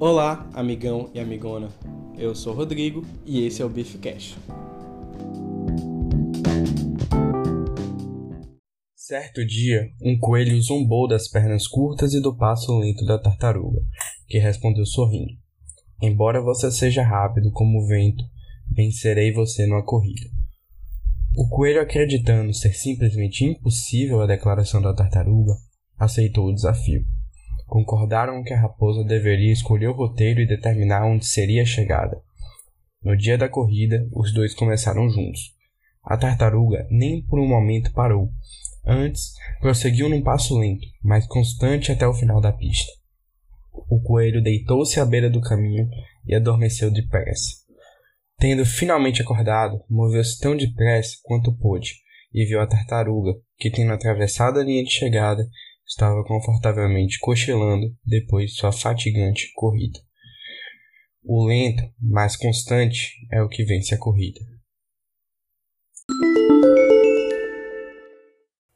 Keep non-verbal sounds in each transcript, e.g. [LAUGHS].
Olá, amigão e amigona. Eu sou Rodrigo e esse é o Beef Cash. Certo dia, um coelho zombou das pernas curtas e do passo lento da tartaruga, que respondeu sorrindo: Embora você seja rápido como o vento, vencerei você numa corrida. O coelho, acreditando ser simplesmente impossível a declaração da tartaruga, aceitou o desafio. Concordaram que a raposa deveria escolher o roteiro e determinar onde seria a chegada. No dia da corrida, os dois começaram juntos. A tartaruga nem por um momento parou. Antes, prosseguiu num passo lento, mas constante até o final da pista. O coelho deitou-se à beira do caminho e adormeceu depressa. Tendo finalmente acordado, moveu-se tão depressa quanto pôde e viu a tartaruga, que, tendo atravessado a linha de chegada, estava confortavelmente cochilando depois de sua fatigante corrida. O lento, mas constante, é o que vence a corrida.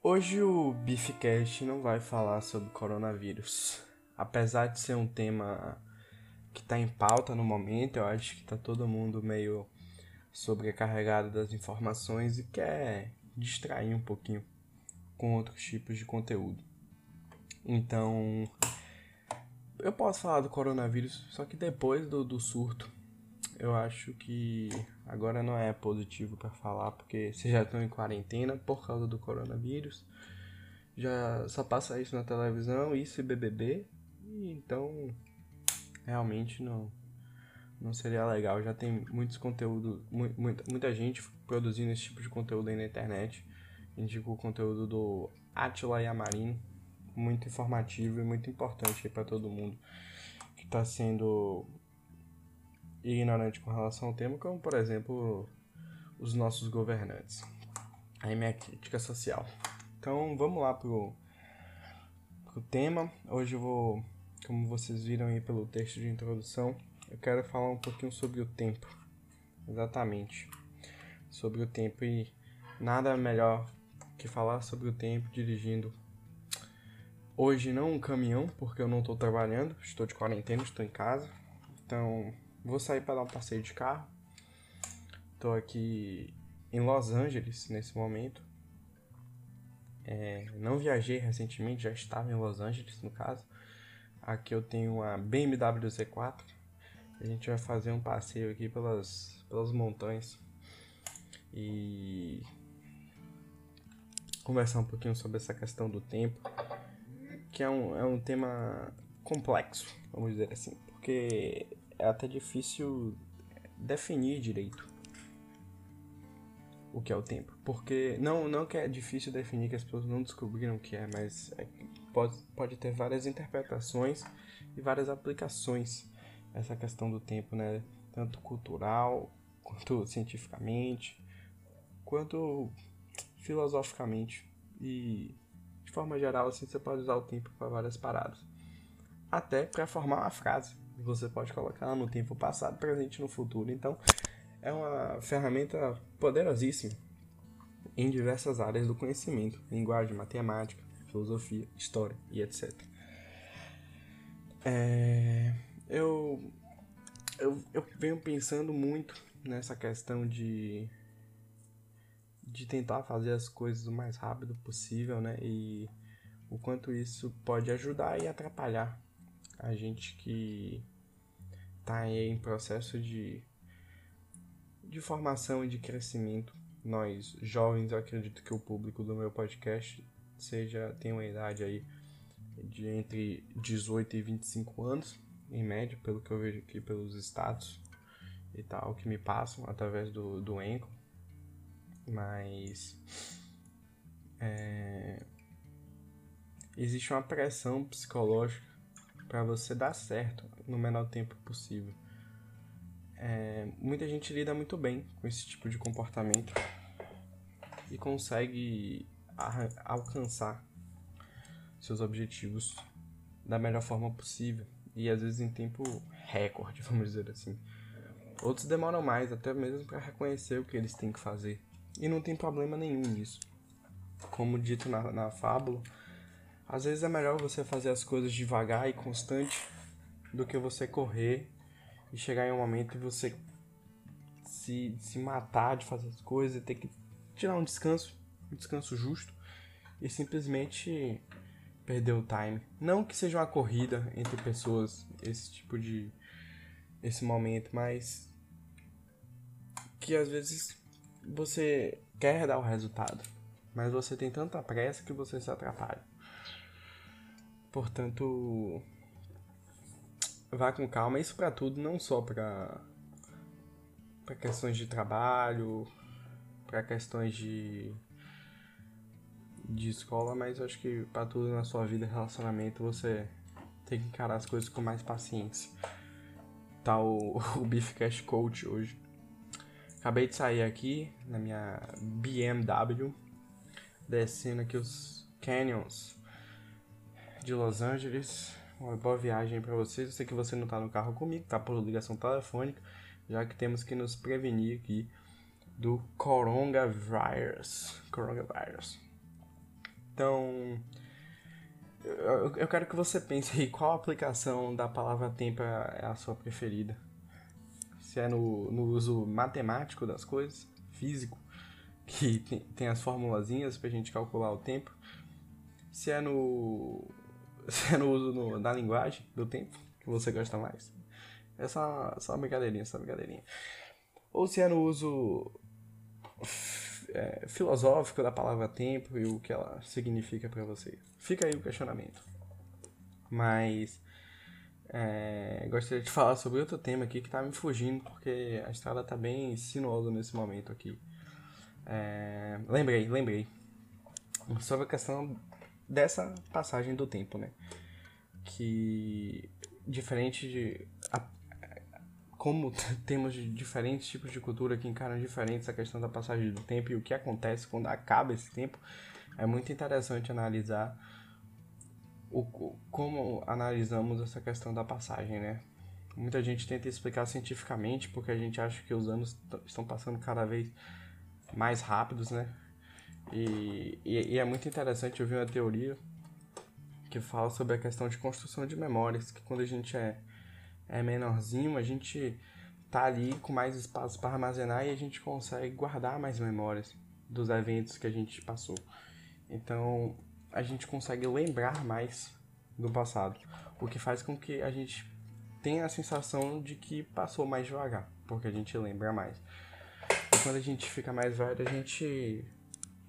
Hoje o Beefcast não vai falar sobre coronavírus. Apesar de ser um tema que está em pauta no momento, eu acho que está todo mundo meio sobrecarregado das informações e quer distrair um pouquinho com outros tipos de conteúdo. Então, eu posso falar do coronavírus, só que depois do, do surto, eu acho que agora não é positivo para falar, porque vocês já estão em quarentena por causa do coronavírus. Já só passa isso na televisão, isso e BBB. E então, realmente não não seria legal. Já tem muitos conteúdos, muita, muita gente produzindo esse tipo de conteúdo aí na internet. Indico o conteúdo do Atila Yamarino, muito informativo e muito importante para todo mundo que está sendo ignorante com relação ao tema, como por exemplo os nossos governantes. Aí minha crítica social. Então vamos lá pro, pro tema. Hoje eu vou, como vocês viram aí pelo texto de introdução, eu quero falar um pouquinho sobre o tempo. Exatamente. Sobre o tempo e nada melhor que falar sobre o tempo dirigindo Hoje não um caminhão, porque eu não estou trabalhando, estou de quarentena, estou em casa. Então, vou sair para dar um passeio de carro. Estou aqui em Los Angeles nesse momento. É, não viajei recentemente, já estava em Los Angeles no caso. Aqui eu tenho a BMW Z4. A gente vai fazer um passeio aqui pelas, pelas montanhas e conversar um pouquinho sobre essa questão do tempo que é um, é um tema complexo, vamos dizer assim, porque é até difícil definir direito o que é o tempo. Porque não, não que é difícil definir, que as pessoas não descobriram o que é, mas é, pode, pode ter várias interpretações e várias aplicações essa questão do tempo, né? Tanto cultural, [LAUGHS] quanto cientificamente, quanto filosoficamente. E de forma geral, assim, você pode usar o tempo para várias paradas. Até para formar uma frase. Você pode colocar no tempo passado, presente no futuro. Então, é uma ferramenta poderosíssima em diversas áreas do conhecimento, linguagem, matemática, filosofia, história e etc. É, eu, eu, eu venho pensando muito nessa questão de de tentar fazer as coisas o mais rápido possível, né? E o quanto isso pode ajudar e atrapalhar a gente que está em processo de, de formação e de crescimento. Nós, jovens, eu acredito que o público do meu podcast seja tem uma idade aí de entre 18 e 25 anos, em média, pelo que eu vejo aqui pelos status e tal, que me passam através do, do Enco mas é, existe uma pressão psicológica para você dar certo no menor tempo possível. É, muita gente lida muito bem com esse tipo de comportamento e consegue alcançar seus objetivos da melhor forma possível e às vezes em tempo recorde, [LAUGHS] vamos dizer assim. Outros demoram mais, até mesmo para reconhecer o que eles têm que fazer e não tem problema nenhum nisso. Como dito na, na fábula, às vezes é melhor você fazer as coisas devagar e constante do que você correr e chegar em um momento e você se, se matar de fazer as coisas e ter que tirar um descanso, um descanso justo e simplesmente perder o time. Não que seja uma corrida entre pessoas, esse tipo de. esse momento, mas que às vezes você quer dar o resultado, mas você tem tanta pressa que você se atrapalha. Portanto, vá com calma, isso para tudo, não só para para questões de trabalho, para questões de de escola, mas acho que para tudo na sua vida, relacionamento, você tem que encarar as coisas com mais paciência. Tá o, [LAUGHS] o Beef Cash Coach hoje. Acabei de sair aqui na minha BMW, descendo aqui os canyons de Los Angeles. Uma boa viagem para vocês. Eu sei que você não tá no carro comigo, tá por ligação telefônica, já que temos que nos prevenir aqui do coronavírus. Coronavírus. Então, eu, eu quero que você pense aí qual aplicação da palavra tempo é a sua preferida. Se é no, no uso matemático das coisas, físico, que tem, tem as formulazinhas pra gente calcular o tempo. Se é no, [LAUGHS] se é no uso no, da linguagem do tempo, que você gosta mais. É só, só uma brincadeirinha, só uma brincadeirinha. Ou se é no uso é, filosófico da palavra tempo e o que ela significa para você. Fica aí o questionamento. Mas é, gostaria de falar sobre outro tema aqui que tá me fugindo porque a estrada tá bem sinuosa nesse momento aqui. É, lembrei, lembrei. Sobre a questão dessa passagem do tempo, né? Que diferente de. A, como [LAUGHS] temos diferentes tipos de cultura que encaram diferentes a questão da passagem do tempo e o que acontece quando acaba esse tempo, é muito interessante analisar o, como analisamos essa questão da passagem, né? Muita gente tenta explicar cientificamente porque a gente acha que os anos estão passando cada vez mais rápidos, né? E, e, e é muito interessante, eu vi uma teoria que fala sobre a questão de construção de memórias, que quando a gente é é menorzinho, a gente tá ali com mais espaço para armazenar e a gente consegue guardar mais memórias dos eventos que a gente passou. Então, a gente consegue lembrar mais do passado, o que faz com que a gente tenha a sensação de que passou mais devagar, porque a gente lembra mais. E quando a gente fica mais velho, a gente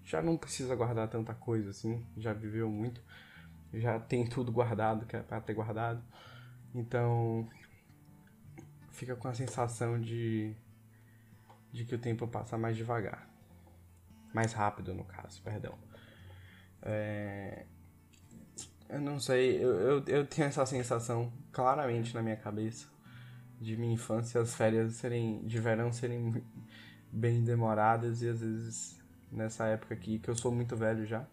já não precisa guardar tanta coisa assim, já viveu muito, já tem tudo guardado que é para ter guardado. Então, fica com a sensação de, de que o tempo passa mais devagar. Mais rápido, no caso, perdão. É, eu não sei, eu, eu, eu tenho essa sensação claramente na minha cabeça de minha infância, as férias serem de verão serem bem demoradas e às vezes nessa época aqui, que eu sou muito velho já,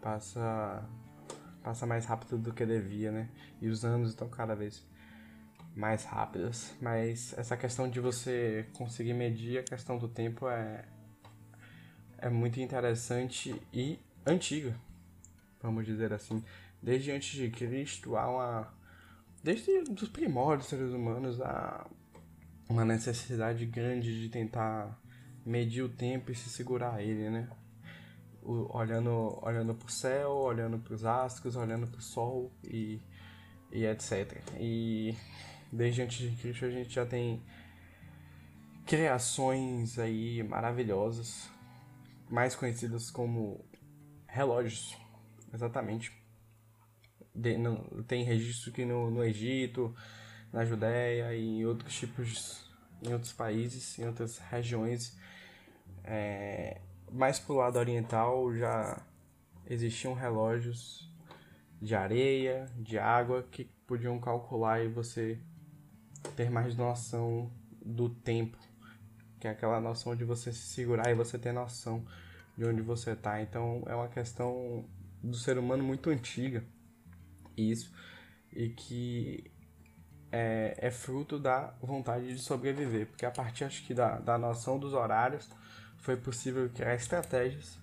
passa passa mais rápido do que devia, né? E os anos estão cada vez mais rápidas, mas essa questão de você conseguir medir a questão do tempo é é muito interessante e antiga, vamos dizer assim. Desde antes de Cristo há uma desde os primórdios dos seres humanos há uma necessidade grande de tentar medir o tempo e se segurar a ele, né? Olhando olhando para o céu, olhando para os astros, olhando para o sol e e etc. E desde antes de Cristo a gente já tem criações aí maravilhosas, mais conhecidas como relógios, exatamente. De, tem registro que no, no Egito, na Judéia e em outros tipos, em outros países, em outras regiões. É, mais pro lado oriental já existiam relógios de areia, de água que podiam calcular e você ter mais noção do tempo, que é aquela noção de você se segurar e você ter noção de onde você está. Então é uma questão do ser humano muito antiga, isso, e que é, é fruto da vontade de sobreviver, porque a partir acho que da, da noção dos horários foi possível criar estratégias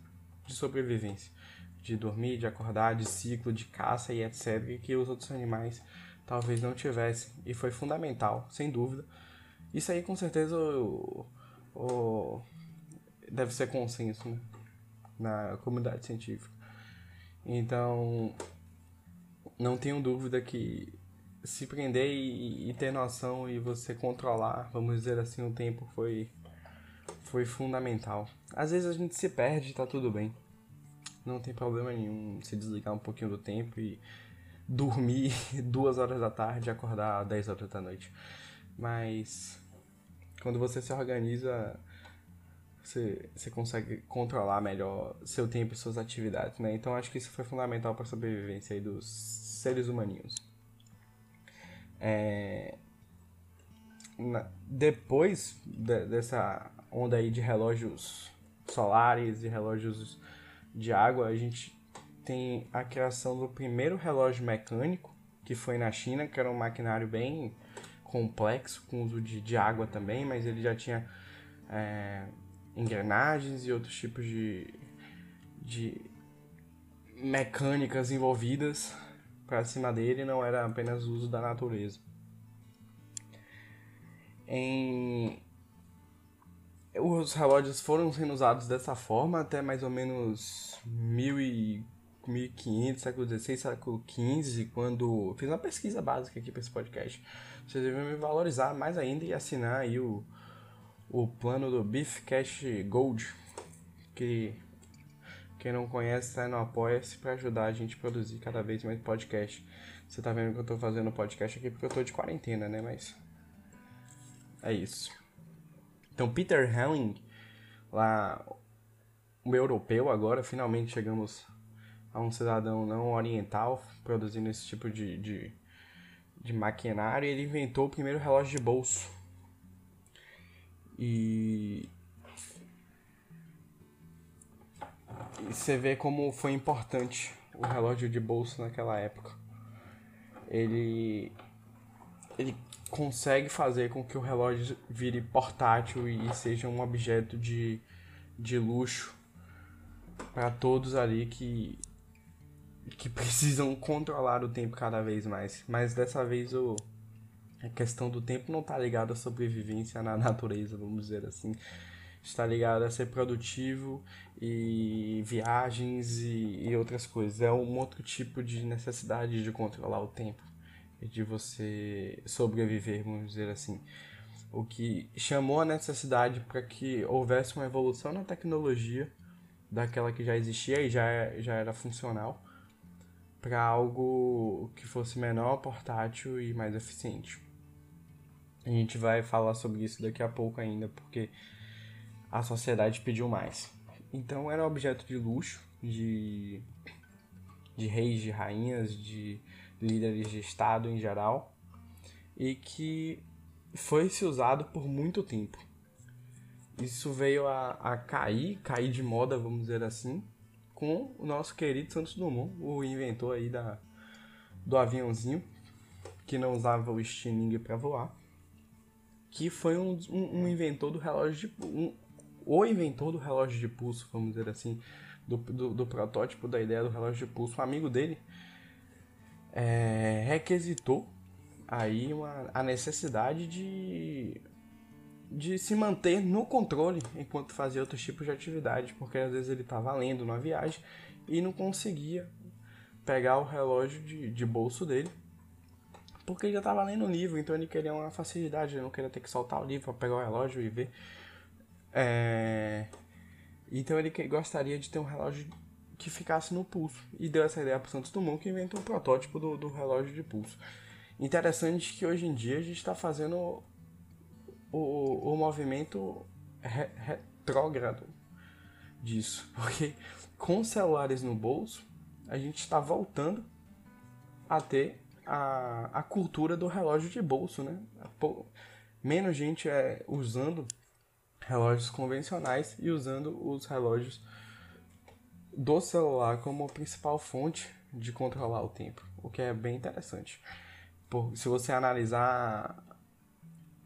de sobrevivência, de dormir, de acordar, de ciclo, de caça e etc, que os outros animais talvez não tivesse. E foi fundamental, sem dúvida. Isso aí com certeza o, o, deve ser consenso né? Na comunidade científica. Então, não tenho dúvida que se prender e, e, ter noção e você controlar, vamos dizer assim, o tempo foi, foi fundamental. Às vezes a gente se perde, tá tudo bem. Não tem problema nenhum se desligar um pouquinho do tempo e dormir [LAUGHS] duas horas da tarde e acordar 10 horas da noite. Mas quando você se organiza, você, você consegue controlar melhor seu tempo e suas atividades, né? Então acho que isso foi fundamental para a sobrevivência aí dos seres humaninhos. É... Na... Depois de, dessa onda aí de relógios solares e relógios de água, a gente tem a criação do primeiro relógio mecânico, que foi na China, que era um maquinário bem complexo, com uso de, de água também, mas ele já tinha é, engrenagens e outros tipos de, de mecânicas envolvidas para cima dele, não era apenas o uso da natureza. Em... Os relógios foram sendo usados dessa forma até mais ou menos mil e 1500, século XVI, século XV, quando fiz uma pesquisa básica aqui para esse podcast. Vocês devem me valorizar mais ainda e assinar aí o, o plano do Beef Cash Gold, que quem não conhece está no Apoia-se para ajudar a gente a produzir cada vez mais podcast. Você tá vendo que eu tô fazendo podcast aqui porque eu tô de quarentena, né? Mas é isso. Então, Peter Helling, lá, o europeu agora, finalmente chegamos a um cidadão não oriental produzindo esse tipo de, de, de maquinário, ele inventou o primeiro relógio de bolso. E... e você vê como foi importante o relógio de bolso naquela época. Ele ele consegue fazer com que o relógio vire portátil e seja um objeto de, de luxo para todos ali que que [LAUGHS] precisam controlar o tempo cada vez mais. Mas dessa vez o, a questão do tempo não está ligada à sobrevivência na [LAUGHS] natureza, vamos dizer assim. Está ligada a ser produtivo e viagens e, e outras coisas. É um outro tipo de necessidade de controlar o tempo e de você sobreviver, vamos dizer assim. O que chamou a necessidade para que houvesse uma evolução na tecnologia daquela que já existia e já, já era funcional para algo que fosse menor, portátil e mais eficiente. A gente vai falar sobre isso daqui a pouco ainda, porque a sociedade pediu mais. Então era objeto de luxo, de, de reis, de rainhas, de líderes de Estado em geral, e que foi se usado por muito tempo. Isso veio a, a cair, cair de moda, vamos dizer assim, com o nosso querido Santos Dumont, o inventor aí da, do aviãozinho, que não usava o estilingue para voar, que foi um, um, um, inventor do relógio de um, o inventor do relógio de pulso, vamos dizer assim, do, do, do protótipo da ideia do relógio de pulso, um amigo dele é, requisitou aí uma, a necessidade de de se manter no controle enquanto fazia outros tipos de atividade, porque às vezes ele estava lendo numa viagem e não conseguia pegar o relógio de, de bolso dele, porque ele já estava lendo o livro, então ele queria uma facilidade, ele não queria ter que soltar o livro para pegar o relógio e ver. É... Então ele gostaria de ter um relógio que ficasse no pulso, e deu essa ideia para Santos Dumont, que inventou o protótipo do, do relógio de pulso. Interessante que hoje em dia a gente está fazendo o, o movimento re, retrógrado disso. [LAUGHS] Porque com celulares no bolso, a gente está voltando a ter a, a cultura do relógio de bolso, né? Menos gente é usando relógios convencionais e usando os relógios do celular como principal fonte de controlar o tempo, o que é bem interessante. Por, se você analisar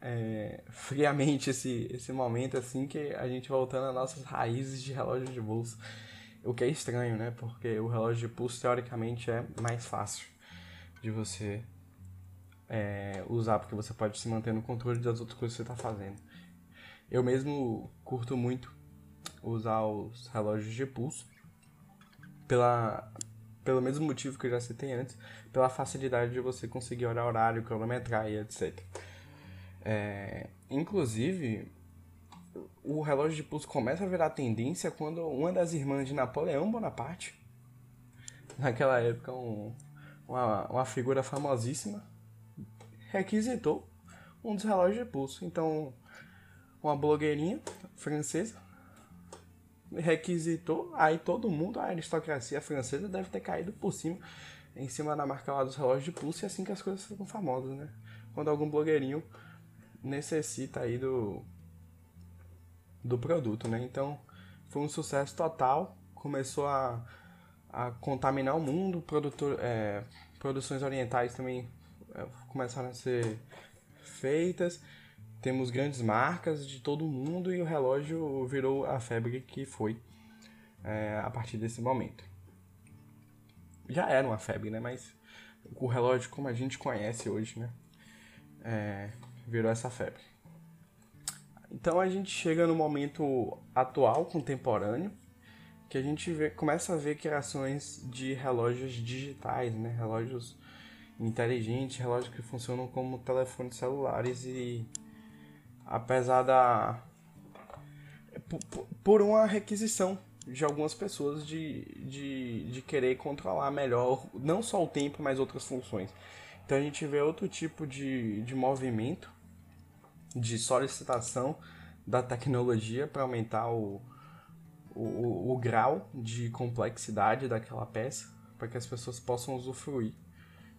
é, friamente esse, esse momento, assim, que a gente voltando às nossas raízes de relógio de bolso. O que é estranho, né? Porque o relógio de pulso, teoricamente, é mais fácil de você é, usar, porque você pode se manter no controle das outras coisas que você está fazendo. Eu mesmo curto muito usar os relógios de pulso, pela, pelo mesmo motivo que eu já citei antes, pela facilidade de você conseguir olhar horário, cronometrar e etc. É, inclusive, o relógio de pulso começa a virar tendência quando uma das irmãs de Napoleão Bonaparte, [LAUGHS] naquela época um, uma, uma figura famosíssima, requisitou um dos relógios de pulso. Então, uma blogueirinha francesa requisitou, aí todo mundo, a aristocracia francesa deve ter caído por cima, em cima da marca lá dos relógios de pulso, e é assim que as coisas ficam famosas, né? Quando algum blogueirinho necessita aí do, do produto, né? Então, foi um sucesso total, começou a, a contaminar o mundo, produtor, é, produções orientais também é, começaram a ser feitas, temos grandes marcas de todo mundo e o relógio virou a febre que foi é, a partir desse momento. Já era uma febre, né? Mas o relógio como a gente conhece hoje, né? É, virou essa febre. Então a gente chega no momento atual, contemporâneo, que a gente vê, começa a ver criações de relógios digitais, né? Relógios inteligentes, relógios que funcionam como telefones celulares e apesar da por uma requisição de algumas pessoas de, de, de querer controlar melhor não só o tempo, mas outras funções. Então a gente vê outro tipo de, de movimento, de solicitação da tecnologia para aumentar o, o, grau de complexidade daquela peça, para que as pessoas possam usufruir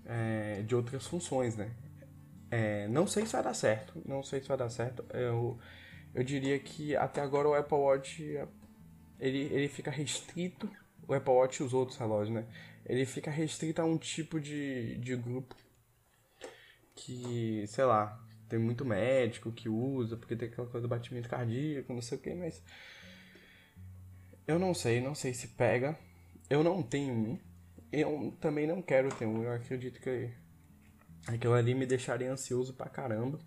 é, de outras funções, né? É, não sei se vai dar certo, não sei se vai dar certo. Eu, eu diria que até agora o Apple Watch ele, ele fica restrito, o Apple Watch e os outros relógios, né? Ele fica restrito a um tipo de, de grupo que, sei lá, tem muito médico que usa, porque tem aquela coisa do batimento cardíaco, não sei o que, mas. Eu não sei, não sei se pega. Eu não tenho um. Eu também não quero ter um. Eu acredito que Aquilo ali me deixaria ansioso pra caramba.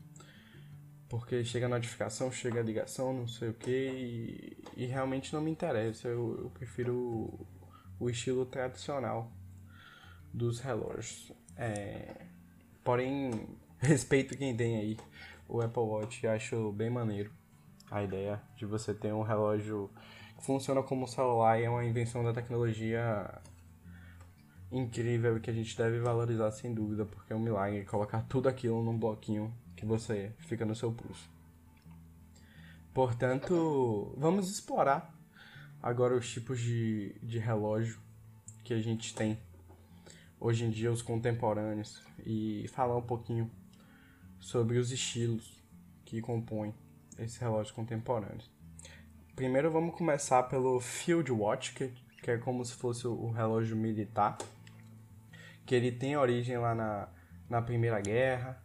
Porque chega a notificação, chega a ligação, não sei o que, e, realmente não me interessa. Eu, eu prefiro o, o, estilo tradicional dos relógios. É, porém, [LAUGHS] respeito quem tem aí o Apple Watch, acho bem maneiro a ideia de você ter um relógio funciona como celular e é uma invenção da tecnologia incrível que a gente deve valorizar sem dúvida, porque é um milagre colocar tudo aquilo num bloquinho que você fica no seu pulso. Portanto, vamos explorar agora os tipos de, de relógio que a gente tem hoje em dia, os contemporâneos, e falar um pouquinho sobre os estilos que compõem esse relógio contemporâneo. Primeiro vamos começar pelo Field Watch, que, que é como se fosse o relógio militar que ele tem origem lá na, na Primeira Guerra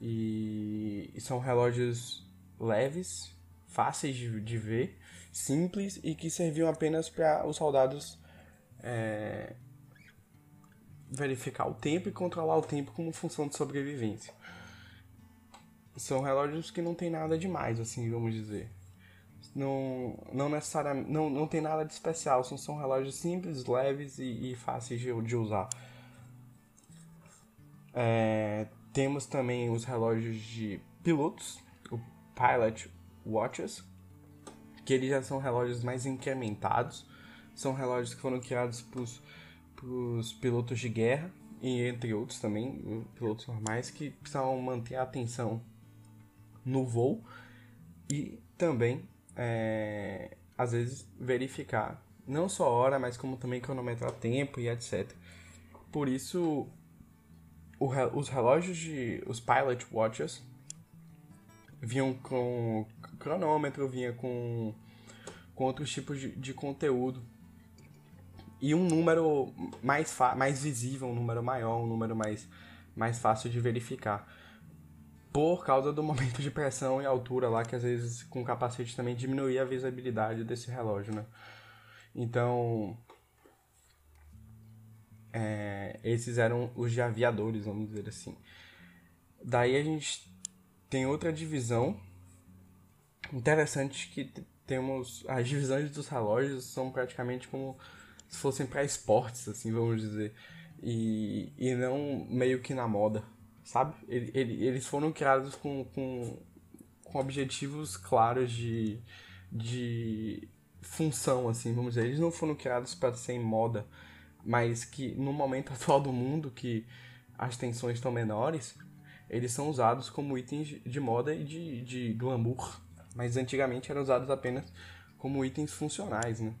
e, e são relógios leves, fáceis de, de, ver, simples e que serviam apenas para os soldados é, verificar o tempo e controlar o tempo como função de sobrevivência. São relógios que não tem nada demais, assim, vamos dizer. Não, não necessariamente não, não tem nada de especial, são, são relógios simples, leves e, e fáceis de, de usar. É, temos também os relógios de pilotos, o Pilot Watches, que eles já são relógios mais incrementados. São relógios que foram criados para os pilotos de guerra e entre outros também, pilotos normais que precisam manter a atenção no voo e também é, às vezes verificar não só hora, mas como também cronometrar tempo e etc. Por isso o, os relógios de. os Pilot Watches vinham com cronômetro, vinha com, com outros tipos de, de conteúdo. E um número mais, mais visível, um número maior, um número mais, mais fácil de verificar. Por causa do momento de pressão e altura lá, que às vezes com o capacete também diminuía a visibilidade desse relógio, né? Então, é, esses eram os de aviadores, vamos dizer assim. Daí a gente tem outra divisão interessante que temos as divisões dos relógios são praticamente como se fossem para esportes, assim, vamos dizer. E, e não meio que na moda, sabe? Ele, ele, eles foram criados com, com, com objetivos claros de, de função, assim, vamos dizer. Eles não foram criados para ser em moda, mas que no momento [LAUGHS] atual do mundo, que as tensões estão menores, eles são usados como itens de moda e de, de glamour. Mas antigamente eram usados apenas como itens funcionais, né?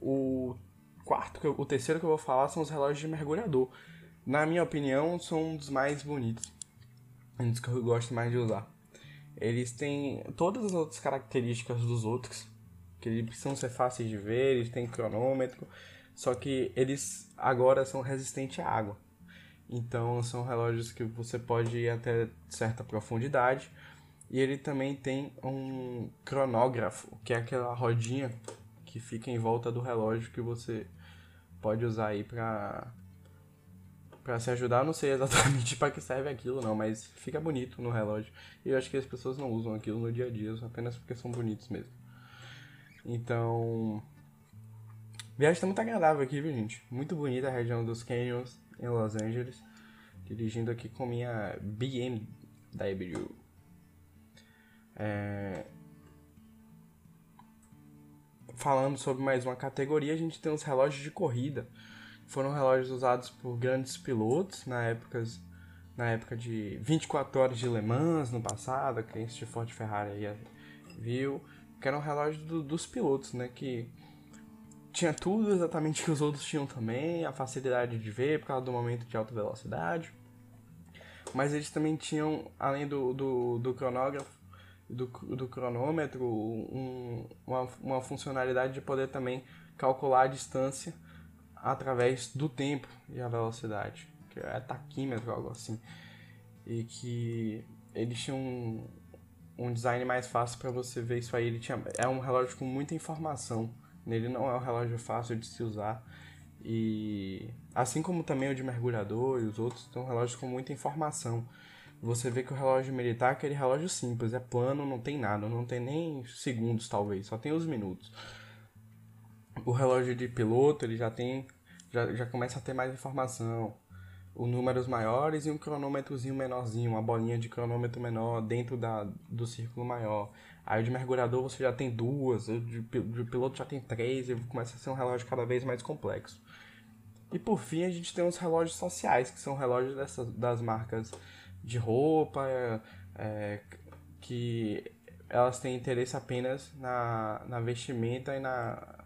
O quarto, o terceiro que eu vou falar são os relógios de mergulhador. Na minha opinião, são um dos mais bonitos. Um dos que eu gosto mais de usar. Eles têm todas as outras características dos outros, que eles precisam ser fáceis de ver, eles têm cronômetro, só que eles agora são resistentes à água. Então são relógios que você pode ir até certa profundidade. E ele também tem um cronógrafo, que é aquela rodinha que fica em volta do relógio que você pode usar aí pra, pra se ajudar. Não sei exatamente [LAUGHS] para que serve aquilo, não, mas fica bonito no relógio. E eu acho que as pessoas não usam aquilo no dia a dia, apenas porque são bonitos mesmo. Então. Viagem tá muito agradável aqui, viu, gente? Muito bonita a região dos Canyons em Los Angeles. Dirigindo aqui com minha BMW. É, falando sobre mais uma categoria, a gente tem os relógios de corrida. Foram relógios usados por grandes pilotos na época, na época de 24 horas de Le Mans no passado, quem assistiu Ford Ferrari aí viu, que eram relógios do, dos pilotos, né, que tinha tudo exatamente que os outros tinham também, a facilidade de ver por causa do momento de alta velocidade. Mas eles também tinham, além do, do, do cronógrafo, do, do cronômetro um, uma, uma funcionalidade de poder também calcular a distância através do tempo e a velocidade, que é taquímetro, algo assim. E que eles tinham um, um design mais fácil para você ver isso aí. Ele tinha, é um relógio com muita informação. Ele não é um relógio fácil de se usar. E assim como também o de mergulhador e os outros, são relógios com muita informação você vê que o relógio militar é aquele relógio simples, é plano, não tem nada, não tem nem segundos talvez, só tem os minutos. O relógio de piloto, ele já tem, já, já começa a ter mais informação, os números maiores e um cronômetrozinho menorzinho, uma bolinha de cronômetro menor dentro da, do círculo maior. Aí de mergulhador você já tem duas, o de, de piloto já tem três, e começa a ser um relógio cada vez mais complexo. E por fim a gente tem os relógios sociais, que são relógios dessas, das marcas de roupa, é, é, que elas têm interesse apenas na, na vestimenta e na,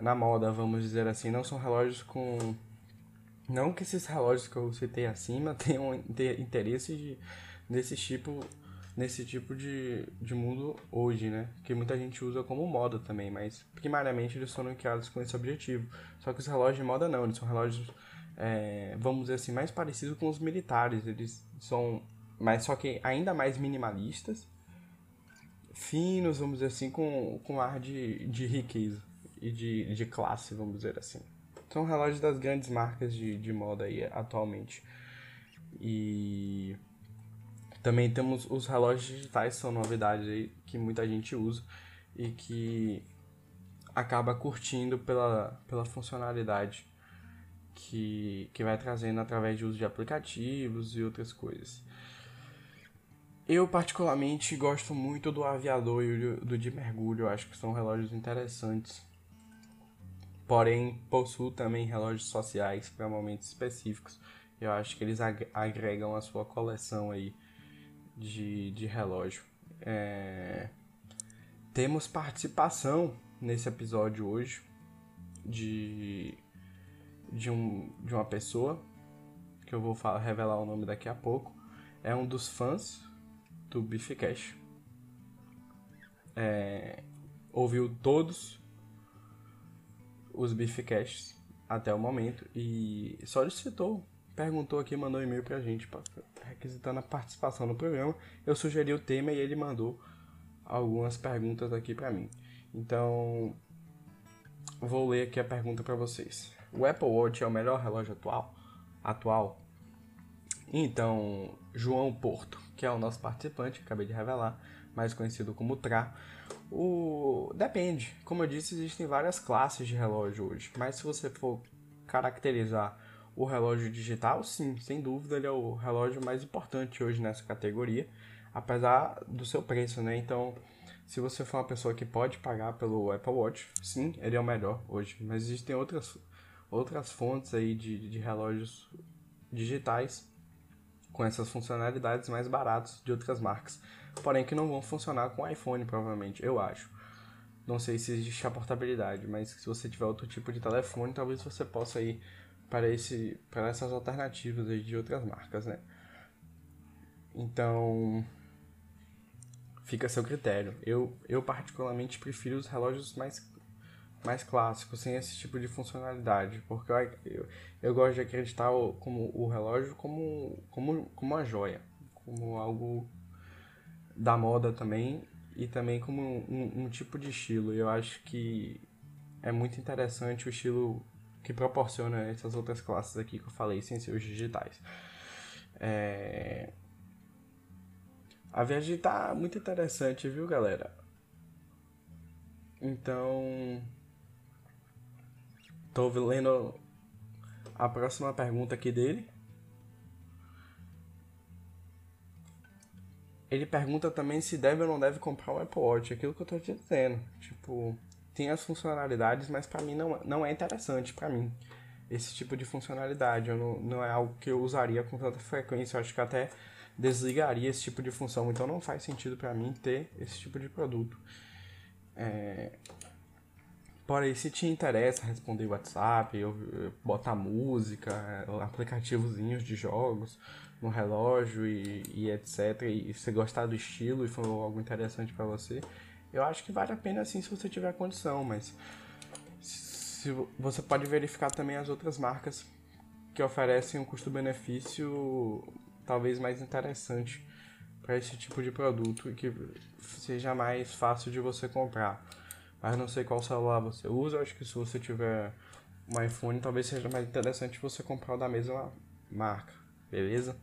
na moda, vamos dizer assim. Não são relógios com. Não que esses relógios que eu citei acima [LAUGHS] tenham interesse de, nesse tipo, nesse tipo de, de mundo hoje, né? Que muita gente usa como moda também, mas primariamente eles foram criados com esse objetivo. Só que os relógios de moda não, eles são relógios é, vamos dizer assim, mais parecido com os militares. Eles são, mas só que ainda mais minimalistas, finos, vamos dizer assim, com, com ar de, de riqueza e de, de classe, vamos dizer assim. São relógios das grandes marcas de, de moda aí atualmente. E também temos os relógios digitais, são novidades aí que muita gente usa e que acaba curtindo pela, pela funcionalidade que, que vai trazendo através de uso de aplicativos e outras coisas. Eu, particularmente, gosto muito do aviador e do de mergulho, eu acho que são relógios interessantes. Porém, possuo também relógios sociais para momentos específicos. Eu acho que eles agregam a sua coleção aí de, de relógio. É... Temos participação nesse episódio hoje de de, um, de uma pessoa, que eu vou falar, revelar o nome daqui a pouco. É um dos fãs do Beefcast. É, ouviu todos os Beefcasts até o momento e solicitou, perguntou aqui, mandou um e-mail pra gente, requisitando a participação no programa. Eu sugeri o tema e ele mandou algumas perguntas aqui para mim. Então, vou ler aqui a pergunta para vocês. O Apple Watch é o melhor relógio atual? Atual? Então, João Porto, que é o nosso participante, acabei de revelar, mais conhecido como Tra. O depende, como eu disse, existem várias classes de relógio hoje, mas se você for caracterizar o relógio digital, sim, sem dúvida ele é o relógio mais importante hoje nessa categoria, apesar do seu preço, né? Então, se você for uma pessoa que pode pagar pelo Apple Watch, sim, ele é o melhor hoje. Mas existem outras, outras fontes aí de, de relógios digitais com essas funcionalidades mais baratos de outras marcas. Porém, que não vão funcionar com iPhone, provavelmente, eu acho. Não sei se existe a portabilidade, mas se você tiver outro tipo de telefone, talvez você possa ir para, esse, para essas alternativas de outras marcas, né? Então, fica a seu critério. Eu, eu particularmente prefiro os relógios mais, mais clássicos, sem esse tipo de funcionalidade, porque eu, eu, eu gosto de acreditar o, como, o relógio como, como, como uma joia, como algo da moda também e também como um, um tipo de estilo. Eu acho que é muito interessante o estilo que proporciona essas outras classes aqui que eu falei, sem ser os digitais. É... A viagem tá muito interessante, viu, galera? Então. Tô lendo a próxima pergunta aqui dele. Ele pergunta também se deve ou não deve comprar o Apple Watch. Aquilo que eu tô te dizendo. Tipo, tem as funcionalidades, mas para mim não, não é interessante para mim esse tipo de funcionalidade. Eu não, não é algo que eu usaria com tanta frequência. Eu acho que até desligaria esse tipo de função. Então não faz sentido para mim ter esse tipo de produto. É... Porém, se te interessa responder WhatsApp, botar música, aplicativozinhos de jogos no relógio e, e etc. E você gostar do estilo e for algo interessante para você, eu acho que vale a pena sim se você tiver condição, mas se, você pode verificar também as outras marcas que oferecem um custo-benefício talvez mais interessante para esse tipo de produto e que seja mais fácil de você comprar. Mas não sei qual celular você usa, acho que se você tiver um iPhone, talvez seja mais interessante você comprar o da mesma marca, beleza?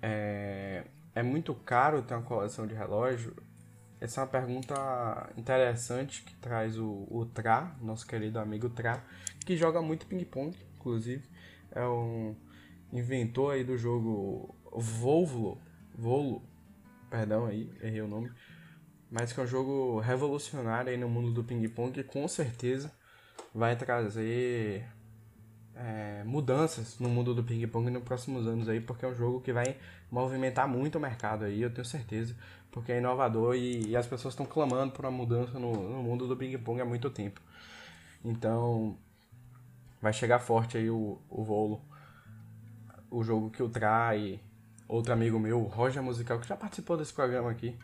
É, é muito caro ter uma coleção de relógio? Essa é uma pergunta interessante que traz o, o Tra, nosso querido amigo Tra, que joga muito ping-pong, inclusive. É um inventor aí do jogo Volvo, Volo, perdão aí, errei o nome, mas que é um jogo revolucionário aí no mundo do ping-pong que com certeza vai trazer é, mudanças no mundo do ping-pong nos próximos anos aí, porque é um jogo que vai movimentar muito o mercado aí, eu tenho certeza, porque é inovador e, e as pessoas estão clamando por uma mudança no, no mundo do ping-pong há muito tempo. Então, vai chegar forte aí o, o Volo o jogo que o Trai, outro amigo meu, Roger Musical, que já participou desse programa aqui,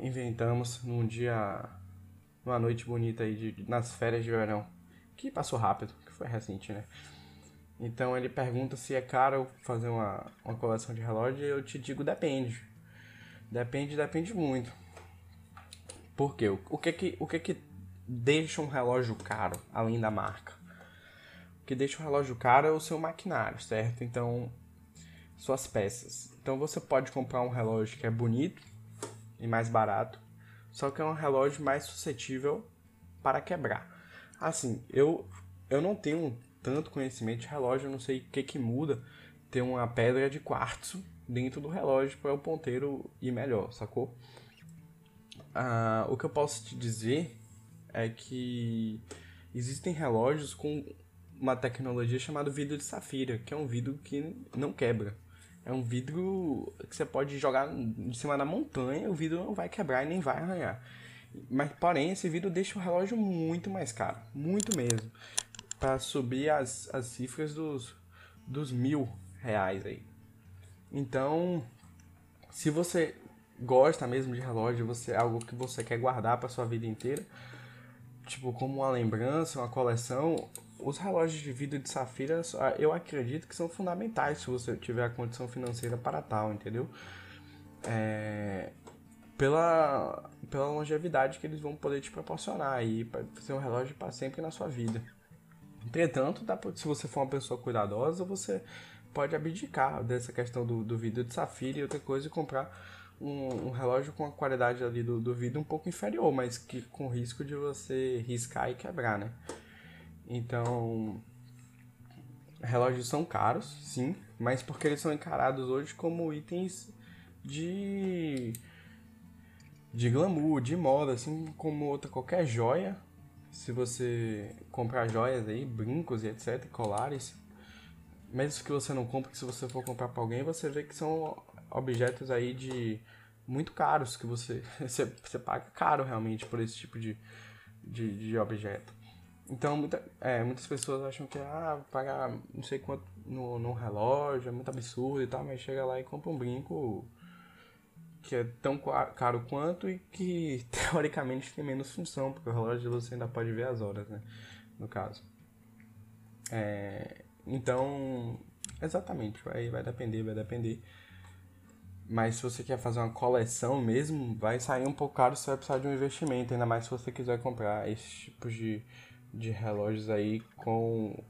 inventamos num dia, numa noite bonita aí, de, nas férias de verão, que passou rápido, que foi recente, né? Então ele pergunta se é caro fazer uma, uma coleção de relógio e eu te digo depende. Depende, depende muito. Por quê? O, o que que, o que que deixa um relógio caro, além da marca? que deixa o relógio caro é o seu maquinário, certo? Então, suas peças. Então você pode comprar um relógio que é bonito e mais barato, só que é um relógio mais suscetível para quebrar. Assim, eu eu não tenho tanto conhecimento de relógio, eu não sei o que que muda ter uma pedra de quartzo dentro do relógio para o ponteiro ir melhor, sacou? Ah, o que eu posso te dizer é que existem relógios com uma tecnologia chamada vidro de safira, que é um vidro que não quebra. É um vidro que você pode jogar em cima da montanha, o vidro não vai quebrar e nem vai arranhar. Mas, porém, esse vidro deixa o relógio muito mais caro, muito mesmo, para subir as, as cifras dos, dos mil reais aí. Então, se você gosta mesmo de relógio, você é algo que você quer guardar para sua vida inteira, tipo como uma lembrança, uma coleção, os relógios de vidro de safira, eu acredito que são fundamentais se você tiver a condição financeira para tal, entendeu? É, pela, pela longevidade que eles vão poder te proporcionar aí, para ser um relógio para sempre na sua vida. Entretanto, dá pra, se você for uma pessoa cuidadosa, você pode abdicar dessa questão do, do vidro de safira e outra coisa e comprar um, um, relógio com a qualidade ali do, do vidro um pouco inferior, mas que com risco de você riscar e quebrar, né? Então, relógios são caros, sim, mas porque eles são encarados hoje como itens de de glamour, de moda, assim como outra qualquer joia. Se você comprar joias aí, brincos e etc, colares, mesmo que você não compre, se você for comprar para alguém, você vê que são objetos aí de muito caros que você [LAUGHS] você, você paga caro realmente por esse tipo de, de, de objeto. Então muita, é, muitas pessoas acham que ah, pagar não sei quanto no, no relógio é muito absurdo e tal, mas chega lá e compra um brinco que é tão caro quanto e que [LAUGHS] teoricamente tem menos função, porque o relógio você ainda pode ver as horas, né? No caso. É, então, exatamente, vai, vai depender, vai depender. Mas se você quer fazer uma coleção mesmo, vai sair um pouco caro, você vai precisar de um investimento, ainda mais se você quiser comprar esses tipos de, de relógios aí com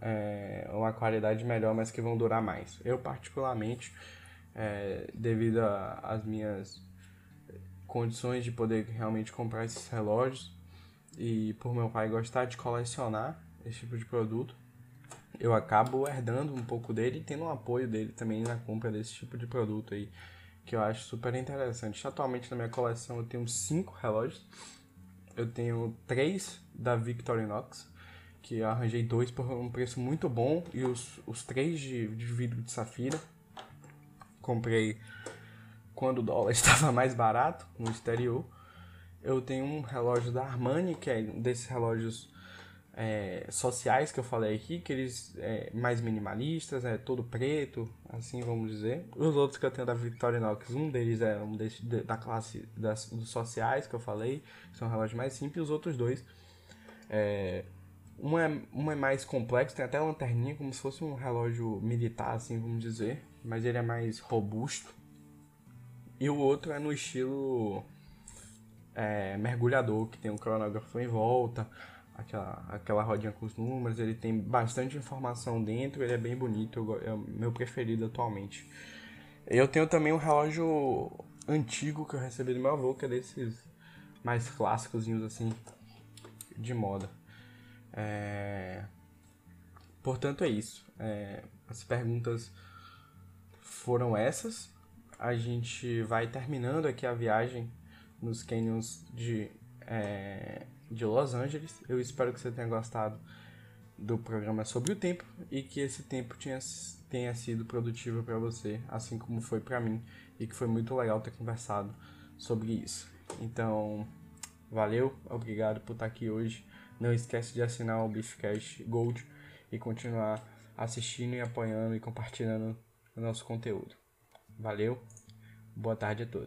é, uma qualidade melhor, mas que vão durar mais. Eu, particularmente, é, devido às minhas condições de poder realmente comprar esses relógios e por meu pai gostar de colecionar esse tipo de produto, eu acabo herdando um pouco dele e tendo um apoio dele também na compra desse tipo de produto aí, que eu acho super interessante. Atualmente na minha coleção eu tenho cinco relógios. Eu tenho três da Victorinox, que arranjei dois por um preço muito bom, e os, os três de, de vidro de safira. Comprei quando o dólar [LAUGHS] estava mais barato no exterior. Eu tenho um relógio da Armani, que é um desses relógios é, sociais que eu falei aqui, que eles é mais minimalistas, é todo preto, assim vamos dizer. Os outros que eu tenho da Victorinox, um deles é um desse, da classe das, dos sociais que eu falei, são relógios mais simples, os outros dois. É, um, é, um é mais complexo, tem até lanterninha, como se fosse um relógio militar, assim vamos dizer, mas ele é mais robusto. E o outro é no estilo é, mergulhador, que tem um cronógrafo em volta aquela, aquela rodinha com os números, ele tem bastante informação dentro, ele é bem bonito, é o meu preferido atualmente. Eu tenho também um relógio antigo que eu recebi do meu avô, que é desses mais clássicos assim, de moda. É... Portanto, é isso. É... As perguntas foram essas. A gente vai terminando aqui a viagem nos canyons de é, de Los Angeles. Eu espero que você tenha gostado do programa sobre o tempo e que esse tempo tenha, tenha sido produtivo para você, assim como foi para mim, e que foi muito legal ter conversado sobre isso. Então, valeu, obrigado por estar aqui hoje. Não esquece de assinar o Beefcast Gold e continuar assistindo e apoiando e compartilhando o nosso conteúdo. Valeu, boa tarde a todos.